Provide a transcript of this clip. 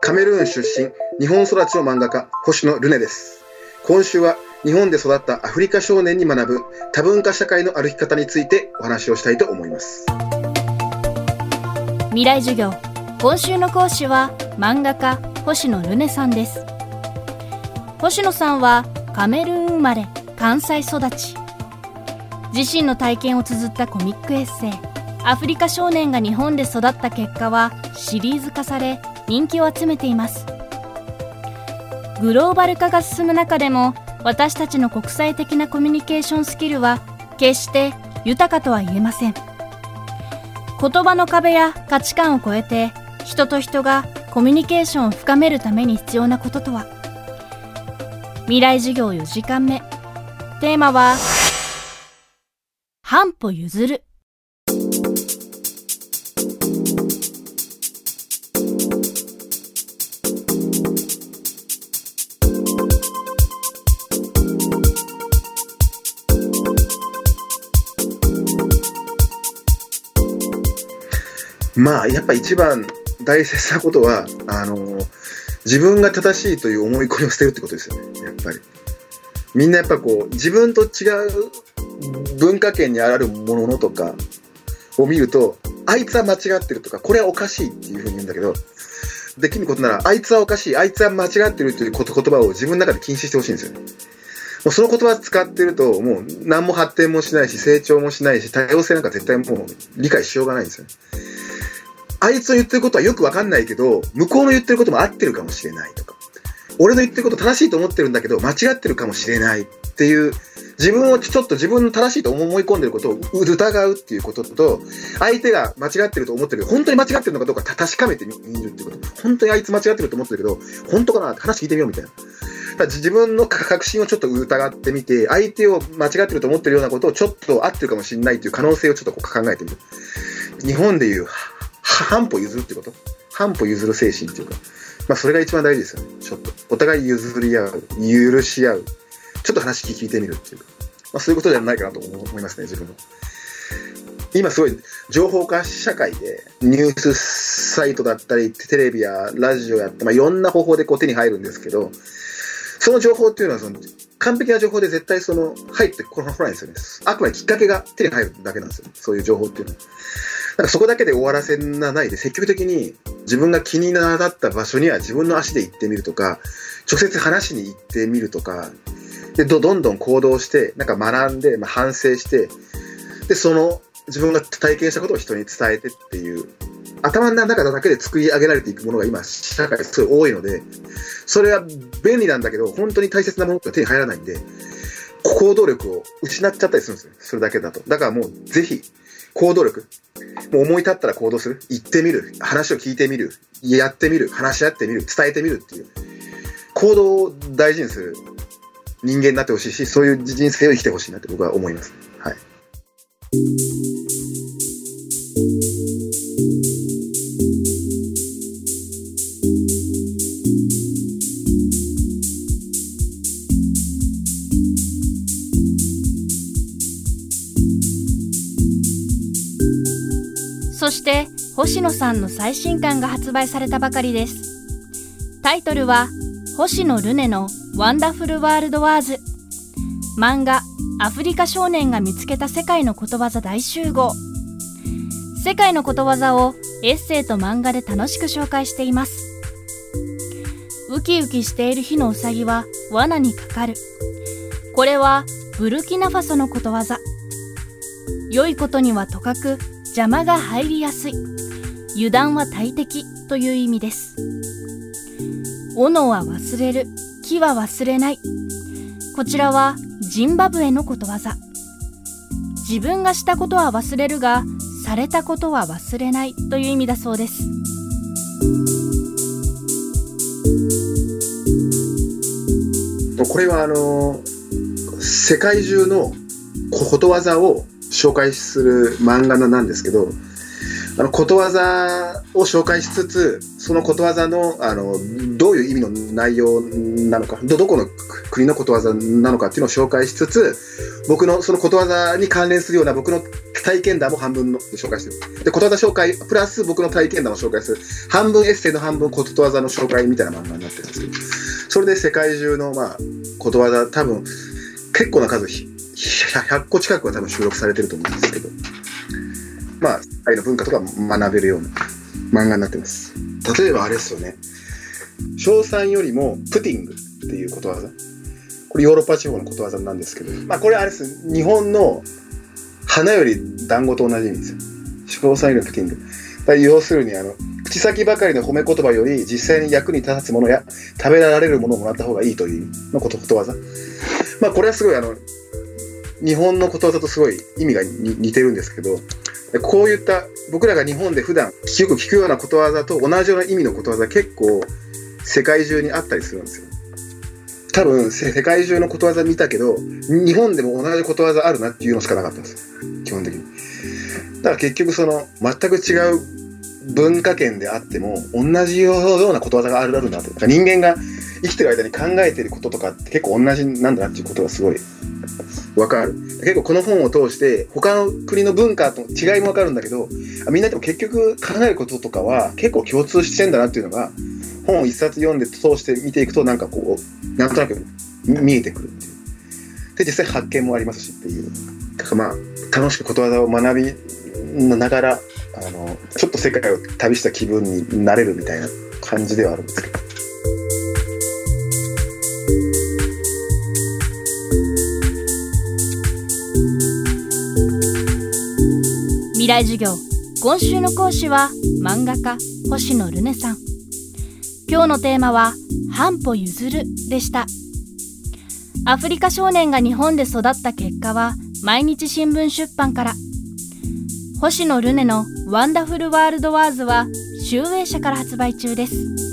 カメルーン出身、日本育ちの漫画家、星野ルネです。今週は日本で育ったアフリカ少年に学ぶ多文化社会の歩き方についてお話をしたいと思います。未来授業、今週の講師は漫画家、星野ルネさんです。星野さんはカメルーン生まれ、関西育ち。自身の体験を綴ったコミックエッセイ、アフリカ少年が日本で育った結果はシリーズ化され人気を集めています。グローバル化が進む中でも私たちの国際的なコミュニケーションスキルは決して豊かとは言えません。言葉の壁や価値観を超えて人と人がコミュニケーションを深めるために必要なこととは。未来授業4時間目。テーマは半歩譲る。まあ、やっぱ一番大切なことは、あの、自分が正しいという思い込みを捨てるってことですよね、やっぱり。みんなやっぱこう、自分と違う文化圏にあるものとかを見ると、あいつは間違ってるとか、これはおかしいっていうふうに言うんだけど、できることなら、あいつはおかしい、あいつは間違ってるという言葉を自分の中で禁止してほしいんですよね。もうその言葉使ってると、もう何も発展もしないし、成長もしないし、多様性なんか絶対もう理解しようがないんですよね。あいつの言ってることはよくわかんないけど、向こうの言ってることも合ってるかもしれないとか、俺の言ってること正しいと思ってるんだけど、間違ってるかもしれないっていう、自分をちょっと自分の正しいと思い込んでることを疑うっていうことと、相手が間違ってると思ってるけど、本当に間違ってるのかどうか確かめてみるっていうこと。本当にあいつ間違ってると思ってるけど、本当かなって話聞いてみようみたいな。自分の確信をちょっと疑ってみて、相手を間違ってると思ってるようなことをちょっと合ってるかもしれないという可能性をちょっと考えてみる。日本でいう半歩譲るってこと？半歩譲る精神っていうか、まあそれが一番大事ですよね。ちょっと。お互い譲り合う、許し合う、ちょっと話聞いてみるっていうか、まあそういうことではないかなと思いますね、自分の。今すごい情報化社会でニュースサイトだったりテレビやラジオやって、まあ、いろんな方法でこう手に入るんですけどその情報っていうのはその完璧な情報で絶対その入ってこないですよねあくまできっかけが手に入るだけなんですよ。そういう情報っていうのは。なんかそこだけで終わらせないで積極的に自分が気になった場所には自分の足で行ってみるとか、直接話しに行ってみるとか、で、どどんどん行動して、なんか学んで、まあ、反省して、で、その自分が体験したことを人に伝えてっていう、頭の中だけで作り上げられていくものが今、社会すごい多いので、それは便利なんだけど、本当に大切なものって手に入らないんで、行動力を失っちゃったりするんですよ。それだけだと。だからもう、ぜひ、行動力。もう思い立ったら行動する。言ってみる。話を聞いてみる。やってみる。話し合ってみる。伝えてみるっていう。行動を大事にする人間になってほしいし、そういう人生を生きてほしいなって僕は思います。はい。そして星野さんの最新刊が発売されたばかりです。タイトルは星野ルネのワンダフルワールドワーズ漫画アフリカ少年が見つけた世界のことわざ大集合。世界のことわざをエッセイと漫画で楽しく紹介しています。ウキウキしている日のうさぎは罠にかかる。これはブルキナファソのことわざ。良いことにはとかく邪魔が入りやすい。油断は大敵という意味です。斧は忘れる。木は忘れない。こちらはジンバブエのことわざ。自分がしたことは忘れるがされたことは忘れないという意味だそうです。これはあの世界中のことわざを紹介する漫画なんですけど、あの、ことわざを紹介しつつ、そのことわざの、あの、どういう意味の内容なのか、ど、どこの国のことわざなのかっていうのを紹介しつつ、僕のそのことわざに関連するような僕の体験談も半分の紹介してる。で、ことわざ紹介、プラス僕の体験談を紹介する。半分エッセイの半分ことわざの紹介みたいな漫画になってるんですけど、それで世界中の、まあ、ことわざ、多分、結構な数、100個近くは多分収録されてると思うんですけど、まあ、愛の文化とか学べるような漫画になってます。例えばあれですよね。賞賛よりもプティングっていうことわざ。これヨーロッパ地方のことわざなんですけど、まあこれあれです。日本の花より団子と同じ意味ですよ。賞賛よりプティング。要するにあの、口先ばかりの褒め言葉より実際に役に立つものや食べられるものをもらった方がいいというのことことわざ。まあこれはすごいあの、日本のことわざとすごい意味が似てるんですけど、こういった僕らが日本で普段よく聞くようなことわざと同じような意味のことわざ結構世界中にあったりするんですよ。多分世界中のことわざ見たけど日本でも同じことわざあるなっていうのしかなかったんです基本的に。だから結局その全く違う文化圏であっても同じようなことわざがあるあるなと。人間が生きてる間に考えてることとかって結構同じなんだなっていうことがすごいわかる。結構この本を通して他の国の文化と違いもわかるんだけど、みんなでも結局考えることとかは結構共通してんだなっていうのが、本を一冊読んで通して見ていくとなんかこう、なんとなく見えてくるっていう。で、実際発見もありますしっていう。だからまあ、楽しくことわざを学びながら、あの、ちょっと世界を旅した気分になれるみたいな感じではあるんですけど。未来授業。今週の講師は漫画家星野ルネさん。今日のテーマは半歩譲るでした。アフリカ少年が日本で育った結果は毎日新聞出版から。星野ルネのワンダフルワールドワーズは集英社から発売中です。